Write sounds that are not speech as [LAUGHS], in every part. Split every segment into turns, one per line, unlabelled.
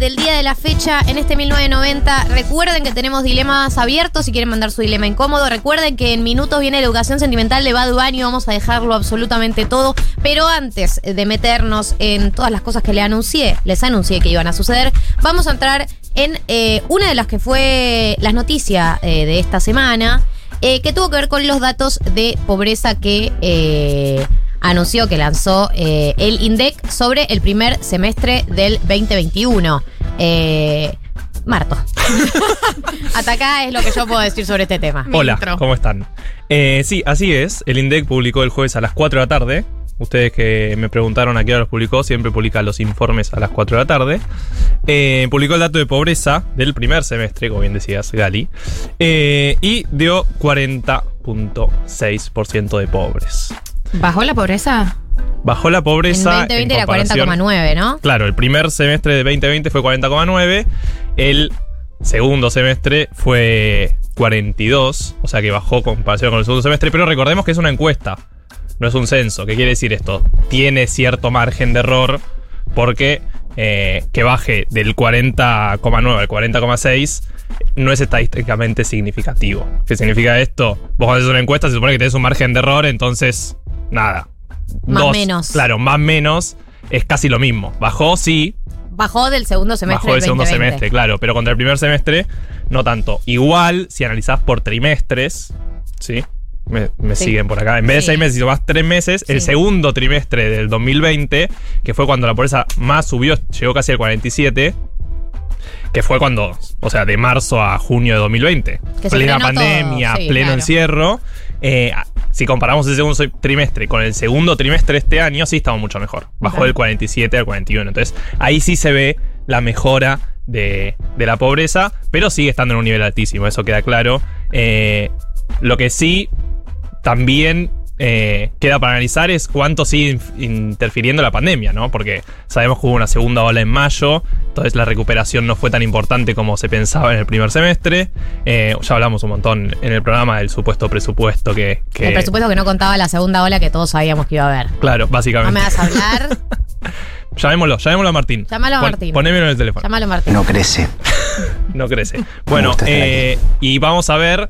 del día de la fecha en este 1990. Recuerden que tenemos dilemas abiertos si quieren mandar su dilema incómodo. Recuerden que en minutos viene la educación sentimental de Bad Bunny. Vamos a dejarlo absolutamente todo. Pero antes de meternos en todas las cosas que le anuncié, les anuncié que iban a suceder, vamos a entrar en eh, una de las que fue las noticias eh, de esta semana, eh, que tuvo que ver con los datos de pobreza que eh, anunció que lanzó el INDEC sobre el primer semestre del 2021. Eh, Marto. [LAUGHS] Hasta acá es lo que yo puedo decir sobre este tema.
Hola. ¿cómo están? Eh, sí, así es. El INDEC publicó el jueves a las 4 de la tarde. Ustedes que me preguntaron a qué hora los publicó, siempre publica los informes a las 4 de la tarde. Eh, publicó el dato de pobreza del primer semestre, como bien decías, Gali. eh, y dio 40.6% de pobres.
¿Bajó la pobreza?
Bajó la
En
pobreza.
2020
en
era
comparación-
40,9, ¿no?
Claro, el primer semestre de 2020 fue 40,9. El segundo semestre fue 42. O sea que bajó en comparación con el segundo semestre. Pero recordemos que es una encuesta. No es un censo. ¿Qué quiere decir esto? Tiene cierto margen de error. Porque eh, que baje del 40,9 al 40,6 no es estadísticamente significativo. ¿Qué significa esto? Vos cuando haces una encuesta se supone que tenés un margen de error, entonces, nada.
Más menos.
Claro, más menos es casi lo mismo. Bajó, sí,
Bajó del segundo semestre.
bajó el
del
segundo
2020.
semestre, claro, pero contra el primer semestre no tanto. Igual, si analizás por trimestres, ¿sí? Me, me
Sí.
siguen por acá. En vez de
Sí.
seis meses, si tomás tres meses, el segundo trimestre del 2020, que fue cuando la pobreza más subió, llegó casi al 47, que fue cuando, o sea, de marzo a junio de 2020.
Que
plena
todo,
pandemia,
sí,
pleno
claro.
encierro. Eh, si comparamos el segundo trimestre con el segundo trimestre de este año, sí estamos mucho mejor. Bajó del 47 al 41. Entonces, ahí sí se ve la mejora de, de la pobreza, pero sigue estando en un nivel altísimo, eso queda claro. Eh, lo que sí también eh, queda para analizar es cuánto sigue interfiriendo la pandemia, ¿no? Porque sabemos que hubo una segunda ola en mayo, entonces la recuperación no fue tan importante como se pensaba en el primer semestre. Eh, ya hablamos un montón en el programa del supuesto presupuesto que... que-
El presupuesto que no contaba la segunda ola que todos sabíamos que iba a haber.
Claro,
No
básicamente.
me vas a hablar. [LAUGHS]
Llamémoslo, llamémoslo a Martín.
Llámalo a
Pon-
Martín.
Ponémelo en el teléfono.
Llámalo Martín.
No crece. [LAUGHS]
No crece. Bueno, eh, y vamos a ver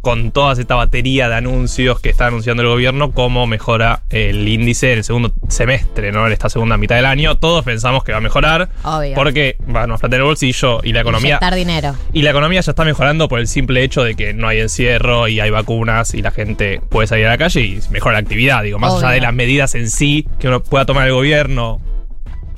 con toda esta batería de anuncios que está anunciando el gobierno cómo mejora el índice en el segundo semestre, ¿no? En esta segunda mitad del año. Todos pensamos que va a mejorar
Obvio.
porque va a en el bolsillo y la economía
dinero.
y la economía ya está mejorando por el simple hecho de que no hay encierro y hay vacunas y la gente puede salir a la calle y mejora la actividad, digo, más allá de las medidas en sí que uno pueda tomar el gobierno.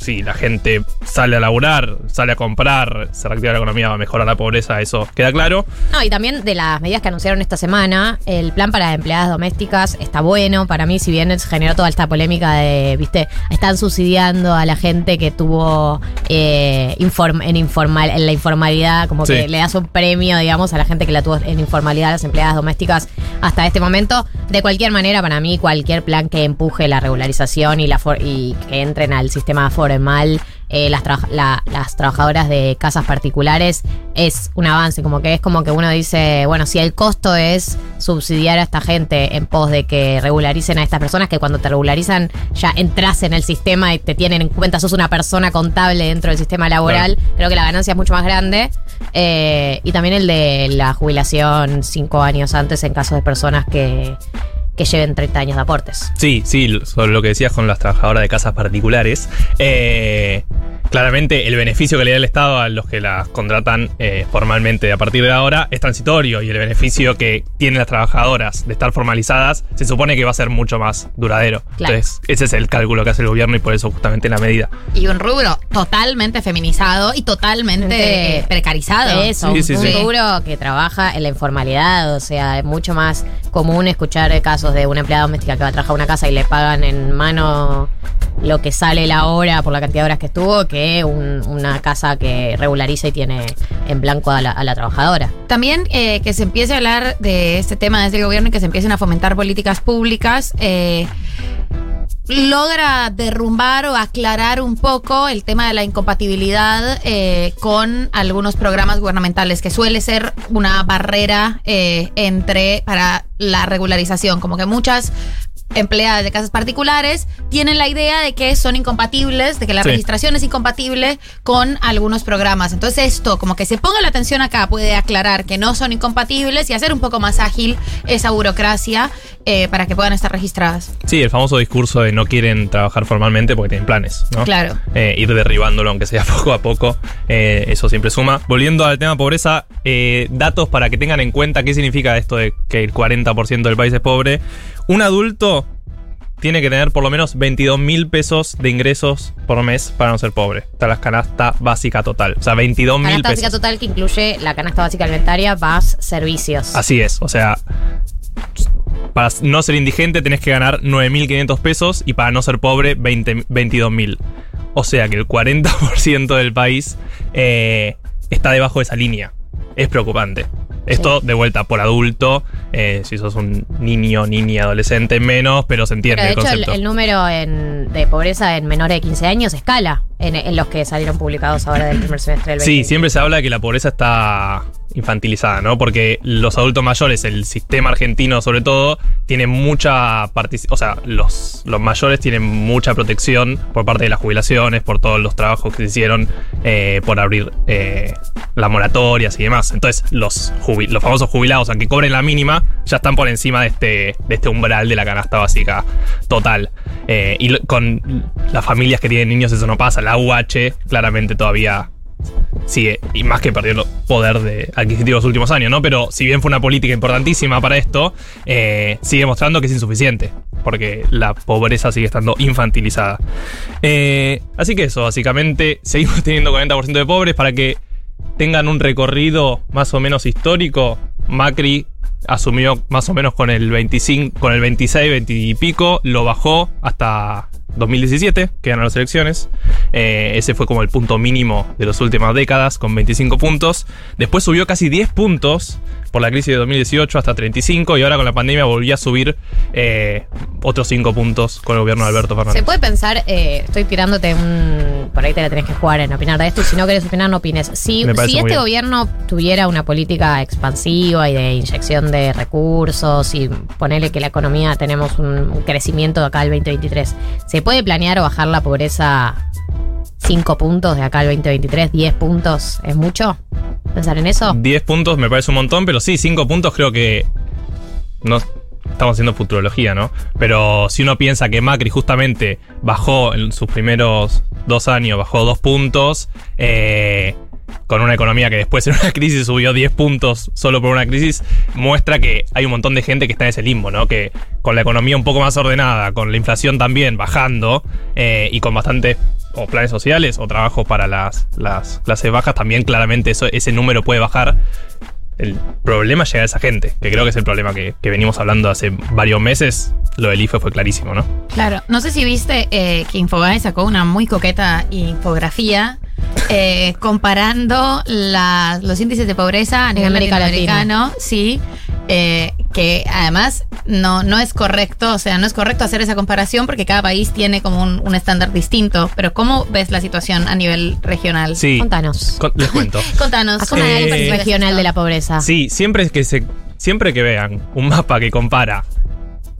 Si la gente sale a laburar, sale a comprar, se reactiva la economía, va a mejorar la pobreza, eso queda claro.
No, y también de las medidas que anunciaron esta semana, el plan para empleadas domésticas está bueno. Para mí, si bien generó toda esta polémica de, viste, están subsidiando a la gente que tuvo eh, inform- en, informal, en la informalidad, como
Sí.
que le das un premio, digamos, a la gente que la tuvo en informalidad, las empleadas domésticas, hasta este momento. De cualquier manera, para mí, cualquier plan que empuje la regularización y, la for- y que entren al sistema formal eh, las, traba- la- las trabajadoras de casas particulares es un avance, como que es como que uno dice, bueno, si el costo es subsidiar a esta gente en pos de que regularicen a estas personas, que cuando te regularizan ya entras en el sistema y te tienen en cuenta, sos una persona contable dentro del sistema laboral, creo que la ganancia es mucho más grande. Eh, y también el de la jubilación cinco años antes en caso de personas que, que lleven 30 años de aportes.
Sí, sí, sobre lo que decías con las trabajadoras de casas particulares. Eh, claramente el beneficio que le da el Estado a los que las contratan eh, formalmente a partir de ahora es transitorio y el beneficio que tienen las trabajadoras de estar formalizadas se supone que va a ser mucho más duradero.
Claro.
Entonces, ese es el cálculo que hace el gobierno y por eso justamente la medida.
Y un rubro totalmente feminizado y totalmente precarizado.
Eso,
Sí, sí,
un
sí.
rubro que trabaja en la informalidad, o sea, es mucho más común escuchar casos de una empleada doméstica que va a trabajar a una casa y le pagan en mano lo que sale la hora por la cantidad de horas que estuvo, que un- una casa que regulariza y tiene en blanco a la, trabajadora.
También eh, que se empiece a hablar de este tema desde el gobierno y que se empiecen a fomentar políticas públicas. eh, logra derrumbar o aclarar un poco el tema de la incompatibilidad eh, con algunos programas gubernamentales, que suele ser una barrera entre para la regularización. Como que muchas empleadas de casas particulares tienen la idea de que son incompatibles, de que la
Sí.
registración es incompatible con algunos programas. Entonces esto, como que se ponga la atención acá, puede aclarar que no son incompatibles y hacer un poco más ágil esa burocracia eh, para que puedan estar registradas.
Sí, el famoso discurso de no quieren trabajar formalmente porque tienen planes, ¿no?
Claro.
Eh, ir derribándolo, aunque sea [LAUGHS] poco a poco, eh, eso siempre suma. Volviendo al tema pobreza, datos para que tengan en cuenta qué significa esto de que el 40% del país es pobre. Un adulto tiene que tener por lo menos 22 mil pesos de ingresos por mes para no ser pobre. Está la canasta básica total. O sea, 22 mil
Canasta básica total que incluye la canasta básica alimentaria más servicios.
Así es, o sea, para no ser indigente tenés que ganar 9.500 pesos y para no ser pobre 20 22.000. O sea que el 40% del país eh, está debajo de esa línea. Es preocupante. Esto de vuelta por adulto, eh, si sos un niño, niña, adolescente, menos, pero se entiende
Pero de
el
hecho el,
concepto.
el número en- de pobreza en menores de 15 años escala en, en los que salieron publicados ahora del primer semestre del 20.
Sí, siempre se habla de que la pobreza está infantilizada, ¿no? Porque los adultos mayores, el sistema argentino sobre todo, tiene mucha participación, o sea, los, los mayores tienen mucha protección por parte de las jubilaciones, por todos los trabajos que se hicieron, eh, por abrir eh, las moratorias y demás. Entonces, los, los famosos jubilados, aunque cobren la mínima, ya están por encima de este, de este umbral de la canasta básica total. Eh, y con las familias que tienen niños eso no pasa. La UH claramente todavía sigue, y más que perdió el poder de adquisitivo los últimos años, ¿no? Pero si bien fue una política importantísima para esto, eh, sigue mostrando que es insuficiente, porque la pobreza sigue estando infantilizada. Eh, así que eso, básicamente, [LAUGHS] seguimos teniendo 40% de pobres para que tengan un recorrido más o menos histórico. Macri asumió más o menos con el 25, con el 26, 20 y pico, lo bajó hasta 2017, que ganó las elecciones. Eh, ese fue como el punto mínimo de las últimas décadas, con 25 puntos. Después subió casi 10 puntos por la crisis de 2018 hasta 35 y ahora con la pandemia volvió a subir eh, otros 5 puntos con el gobierno de Alberto
Se
Fernández.
puede pensar, eh, estoy tirándote un. Por ahí te la tenés que jugar en opinar de esto. Y si no querés opinar, no opines. Si, este gobierno tuviera una política expansiva y de inyección de recursos y ponerle que la economía tenemos un, un crecimiento de acá al 2023, ¿se puede planear o bajar la pobreza 5 puntos de acá al 2023? ¿10 puntos es mucho? ¿Pensar en eso?
10 puntos me parece un montón, pero sí, 5 puntos creo que. No estamos haciendo futurología, ¿no? Pero si uno piensa que Macri justamente bajó en sus primeros dos años, bajó 2 puntos. eh, con una economía que después en una [LAUGHS] crisis subió 10 puntos solo por una crisis, muestra que hay un montón de gente que está en ese limbo, ¿no? Que con la economía un poco más ordenada, con la inflación también bajando eh, y con bastantes o planes sociales o trabajos para las, las clases bajas, también claramente eso, ese número puede bajar. El problema es llegar a esa gente, que creo que es el problema que, que venimos hablando hace varios meses. Lo del IFE fue clarísimo, ¿no?
Claro, no sé si viste eh, que Infobae sacó una muy coqueta infografía eh, [LAUGHS] comparando la- los índices de pobreza a nivel
América
latinoamericano, sí, eh, que además no, no es correcto, o sea, no es correcto hacer esa comparación porque cada país tiene como un, un estándar distinto, pero ¿cómo ves la situación a nivel regional?
Sí.
Contanos.
Con- les cuento. [LAUGHS]
Contanos.
Haz un
Eh,
análisis regional de la pobreza.
Sí, siempre que se, siempre que vean un mapa que compara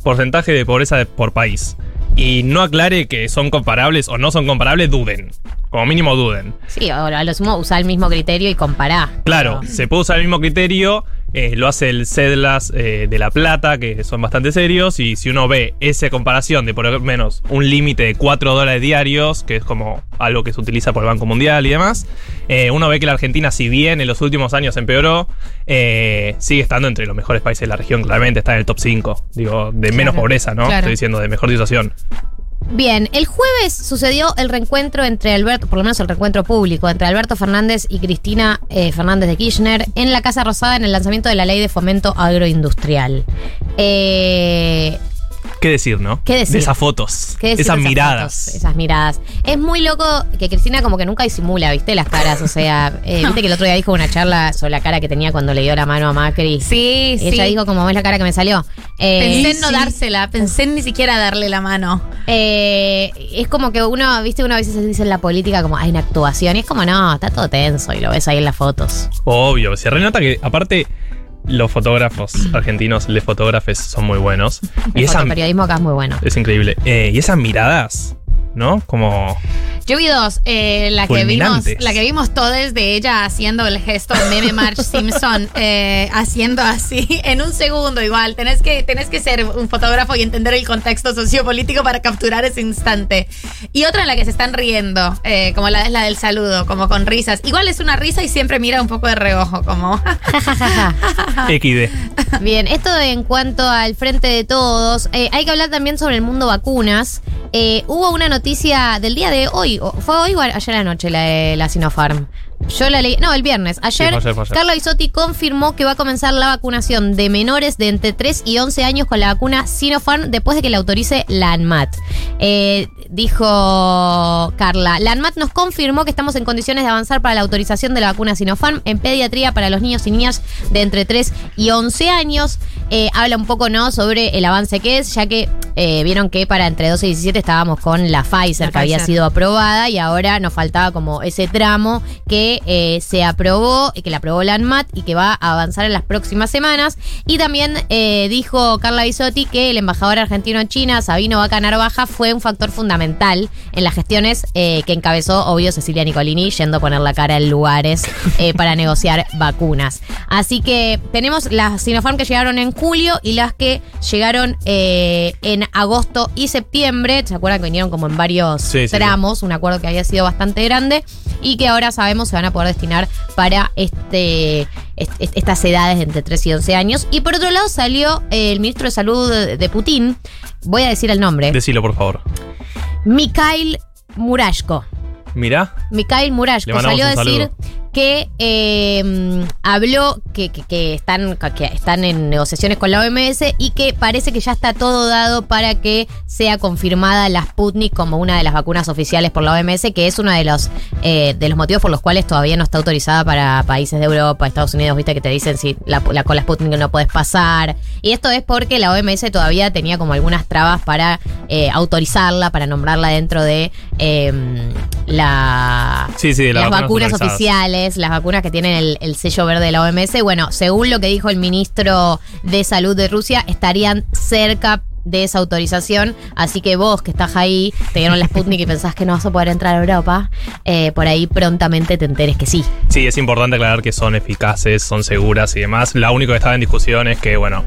porcentaje de pobreza de- por país y no aclare que son comparables o no son comparables, duden. Como mínimo duden.
Sí, ahora a lo sumo usar el mismo criterio y compará.
Claro,
Pero-
se puede usar el mismo criterio, eh, lo hace el CEDLAS eh, de La Plata, que son bastante serios, y si uno ve esa comparación de por lo menos un límite de 4 dólares diarios, que es como algo que se utiliza por el Banco Mundial y demás, eh, uno ve que la Argentina, si bien en los últimos años empeoró, sigue estando entre los mejores países de la región, claramente está en el top 5, digo, de menos
Claro,
pobreza, ¿no?
claro.
Estoy diciendo de mejor situación.
Bien, el jueves sucedió el reencuentro entre Alberto, por lo menos el reencuentro público, entre Alberto Fernández y Cristina eh, Fernández de Kirchner en la Casa Rosada en el lanzamiento de la ley de fomento agroindustrial. Eh,
¿Qué decir, no?
¿Qué decir?
De esas fotos,
¿qué decir
esas
de
miradas.
fotos? esas miradas. Es muy loco que Cristina como que nunca disimula, ¿viste? Las caras, o sea, [LAUGHS] eh, viste que el otro día dijo una charla sobre la cara que tenía cuando le dio la mano a Macri.
Sí, sí.
Ella dijo como ves la cara que me salió. Eh,
Pensé en no
sí.
dársela, pensé en ni siquiera darle la mano.
Eh, es como que uno, viste, uno a veces dice en la política como hay una actuación y es como no, está todo tenso y lo ves ahí en las fotos.
Obvio, se renota que aparte los fotógrafos argentinos, les fotógrafes, son muy buenos. Y
El
esa,
fotoperiodismo acá es muy bueno.
es increíble. Eh, y esas miradas, ¿no? Como.
Yo vi dos. eh, la, que vimos, la que vimos todos de ella haciendo el gesto meme Marge Simpson, [LAUGHS] eh, haciendo así en un segundo igual. Tenés que, tenés que ser un fotógrafo y entender el contexto sociopolítico para capturar ese instante. Y otra en la que se están riendo, eh, como la es la del saludo, como con risas. Igual es una risa y siempre mira un poco de reojo, como... [LAUGHS]
XD. [LAUGHS]
Bien, esto en cuanto al frente de todos, eh, hay que hablar también sobre el mundo vacunas. Eh, hubo una noticia del día de hoy, fue hoy o ayer anoche la de la Sinopharm. Yo la leí, no, el viernes. Ayer,
fue ayer, fue ayer.
Carla Bisotti confirmó que va a comenzar la vacunación de menores de entre 3 y 11 años con la vacuna Sinopharm después de que la autorice la ANMAT. Eh, dijo Carla, la ANMAT nos confirmó que estamos en condiciones de avanzar para la autorización de la vacuna Sinopharm en pediatría para los niños y niñas de entre 3 y 11 años. Eh, habla un poco ¿no? sobre el avance que es, ya que eh, vieron que para entre 12 y 17 estábamos con la Pficer,
La
que había
Pfizer.
sido aprobada y ahora nos faltaba como ese tramo que eh, se aprobó, y que la aprobó la ANMAT y que va a avanzar en las próximas semanas. Y también eh, dijo Carla Bisotti que el embajador argentino en China, Sabino Vaca Narvaja, fue un factor fundamental en las gestiones eh, que encabezó, obvio, Cecilia Nicolini, yendo a poner la cara en lugares eh, [LAUGHS] para negociar vacunas. Así que tenemos las Sinopharm que llegaron en julio y las que llegaron eh, en agosto y septiembre. ¿Se acuerdan que vinieron como en varios
Sí, sí, sí.
tramos? Un acuerdo que había sido bastante grande y que ahora sabemos se van a poder destinar para este, est- est- estas edades de entre 3 y 11 años. Y por otro lado salió eh, el ministro de Salud de Putin, voy a decir el nombre,
Decilo, por favor.
Mikhail Murashko.
Mirá.
Mikhail Murashko salió a decir
saludo.
Que eh, habló que, que- que están, que están en negociaciones con la OMS y que parece que ya está todo dado para que sea confirmada la Sputnik como una de las vacunas oficiales por la OMS, que es uno de los, eh, de los motivos por los cuales todavía no está autorizada para países de Europa, Estados Unidos, viste que te dicen si la, la con la Sputnik no puedes pasar. Y esto es porque la OMS todavía tenía como algunas trabas para eh, autorizarla, para nombrarla dentro de eh, la
Sí, sí, de las
las
vacunas
las vacunas que tienen el, el sello verde de la OMS. Bueno, según lo que dijo el ministro de Salud de Rusia, estarían cerca de esa autorización. Así que vos que estás ahí, te dieron la Sputnik y pensás que no vas a poder entrar a Europa, eh, por ahí prontamente te enteres que sí.
Sí, es importante aclarar que son eficaces, son seguras y demás. Lo único que estaba en discusión es que, bueno,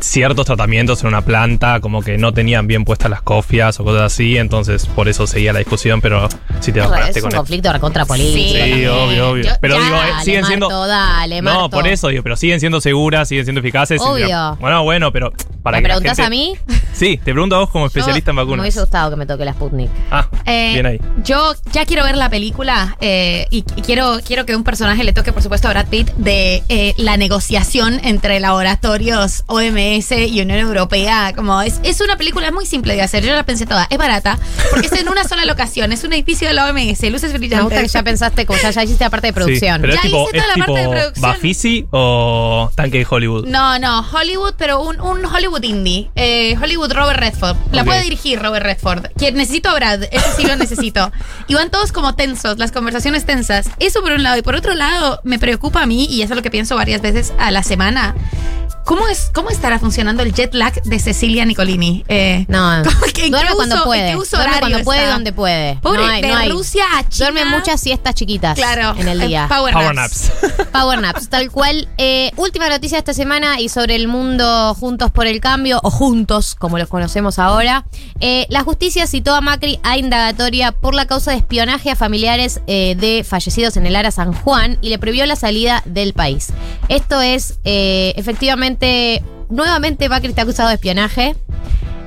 ciertos tratamientos en una planta como que no tenían bien puestas las cofias o cosas así, entonces por eso seguía la discusión, pero si te
es
preparaste
un
con
conflicto recontra político.
Sí, obvio, obvio.
Yo-
Pero
Ya,
digo, eh, siguen siendo.
Marto, dale,
no, por eso digo, pero siguen siendo seguras, siguen siendo eficaces.
Obvio.
bueno, bueno, pero para
¿Me
que la
preguntás
gente-
a mí?
Sí, te pregunto a vos como especialista en
Yo Me
vacunas.
hubiese gustado que me toque la Sputnik.
Ah,
Eh,
bien ahí.
Yo ya quiero ver la película eh, y, y quiero, quiero que un personaje le toque, por supuesto, a Brad Pitt de eh, la negociación entre laboratorios OMS y Unión Europea. Como es, es una película muy simple de hacer. Yo la pensé toda. Es barata porque es en una sola locación. Es un edificio de la OMS, luces
Me
brillantes.
gusta que ya pensaste, como ya, ya hiciste la parte de producción.
Sí, pero
Ya
es tipo,
hice toda
es
la parte de
tipo
producción.
Bafisi o Tanque de Hollywood.
No, no, Hollywood, pero un, un Hollywood indie. Eh, Hollywood Robert Redford. La
Ok.
puede dirigir Robert Redford. Que necesito a Brad, ese sí lo necesito. Y van todos como tensos, las conversaciones tensas. Eso por un lado. Y por otro lado, me preocupa a mí, y eso es lo que pienso varias veces a la semana. ¿Cómo, es, ¿Cómo estará funcionando el jet lag de Cecilia Nicolini? Eh, [LAUGHS]
No,
¿cómo que-
duerme
qué
cuando
uso-
puede.
qué uso
duerme cuando puede,
está?
donde puede.
Pobre,
no hay,
de
no hay.
Rusia a China.
Duerme muchas siestas chiquitas
Claro.
en el
eh,
día.
Power,
Power
naps.
naps. [LAUGHS]
Power naps, tal cual. Eh, última noticia de esta semana y sobre el mundo Juntos por el Cambio, o Juntos, como los conocemos ahora. Eh, la justicia citó a Macri a indagatoria por la causa de espionaje a familiares eh, de fallecidos en el Ara San Juan y le prohibió la salida del país. Esto es, eh, efectivamente, nuevamente Macri está acusado de espionaje.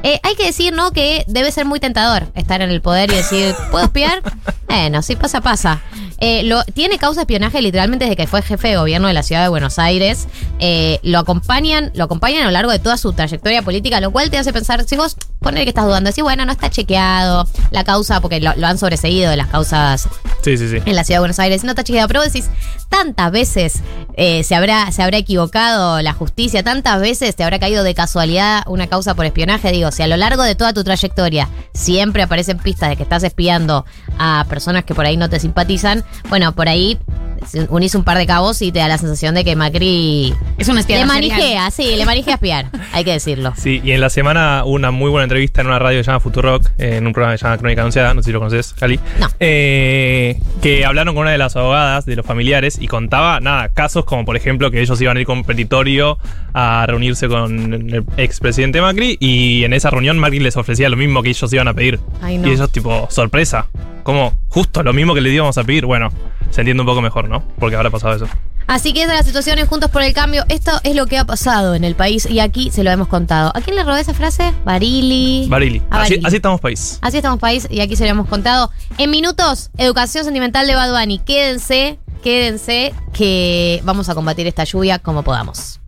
Eh, hay que decir, ¿no? Que debe ser muy tentador estar en el poder y decir, ¿puedo espiar? [LAUGHS] Bueno, si pasa, pasa. Eh, lo, tiene causa de espionaje literalmente desde que fue jefe de gobierno de la ciudad de Buenos Aires. Eh, lo acompañan, lo acompañan a lo largo de toda su trayectoria política, lo cual te hace pensar, si vos poner que estás dudando, decís, bueno, no está chequeado la causa, porque lo, lo han sobreseído de las causas
Sí, sí, sí.
en la ciudad de Buenos Aires. No está chequeado, pero vos decís, tantas veces eh, se, habrá, se habrá equivocado la justicia, tantas veces te habrá caído de casualidad una causa por espionaje. Digo, si a lo largo de toda tu trayectoria siempre aparecen pistas de que estás espiando a personas que por ahí no te simpatizan, bueno, por ahí unís un par de cabos y te da la sensación de que Macri
Es un
le
serial.
manijea, sí, le manijea espiar, [LAUGHS] hay que decirlo.
Sí, y en la semana hubo una muy buena entrevista en una radio que se llama Futurock, en un programa que se llama Crónica Anunciada, no sé si lo conoces, Cali.
No.
Eh, que hablaron con una de las abogadas de los familiares y contaba, nada, casos como por ejemplo que ellos iban a ir con petitorio a reunirse con el expresidente Macri y en esa reunión Macri les ofrecía lo mismo que ellos iban a pedir.
Ay, no.
Y ellos tipo, sorpresa, como justo lo mismo que le íbamos a pedir. Bueno, se entiende un poco mejor, ¿no? Porque habrá pasado eso.
Así que esa es la situación en Juntos por el Cambio. Esto es lo que ha pasado en el país y aquí se lo hemos contado. ¿A quién le robé esa frase? Barili.
Barili. Así, así estamos país.
Así estamos país y aquí se lo hemos contado. En minutos, educación sentimental de Bad Bunny. Quédense, quédense, que vamos a combatir esta lluvia como podamos.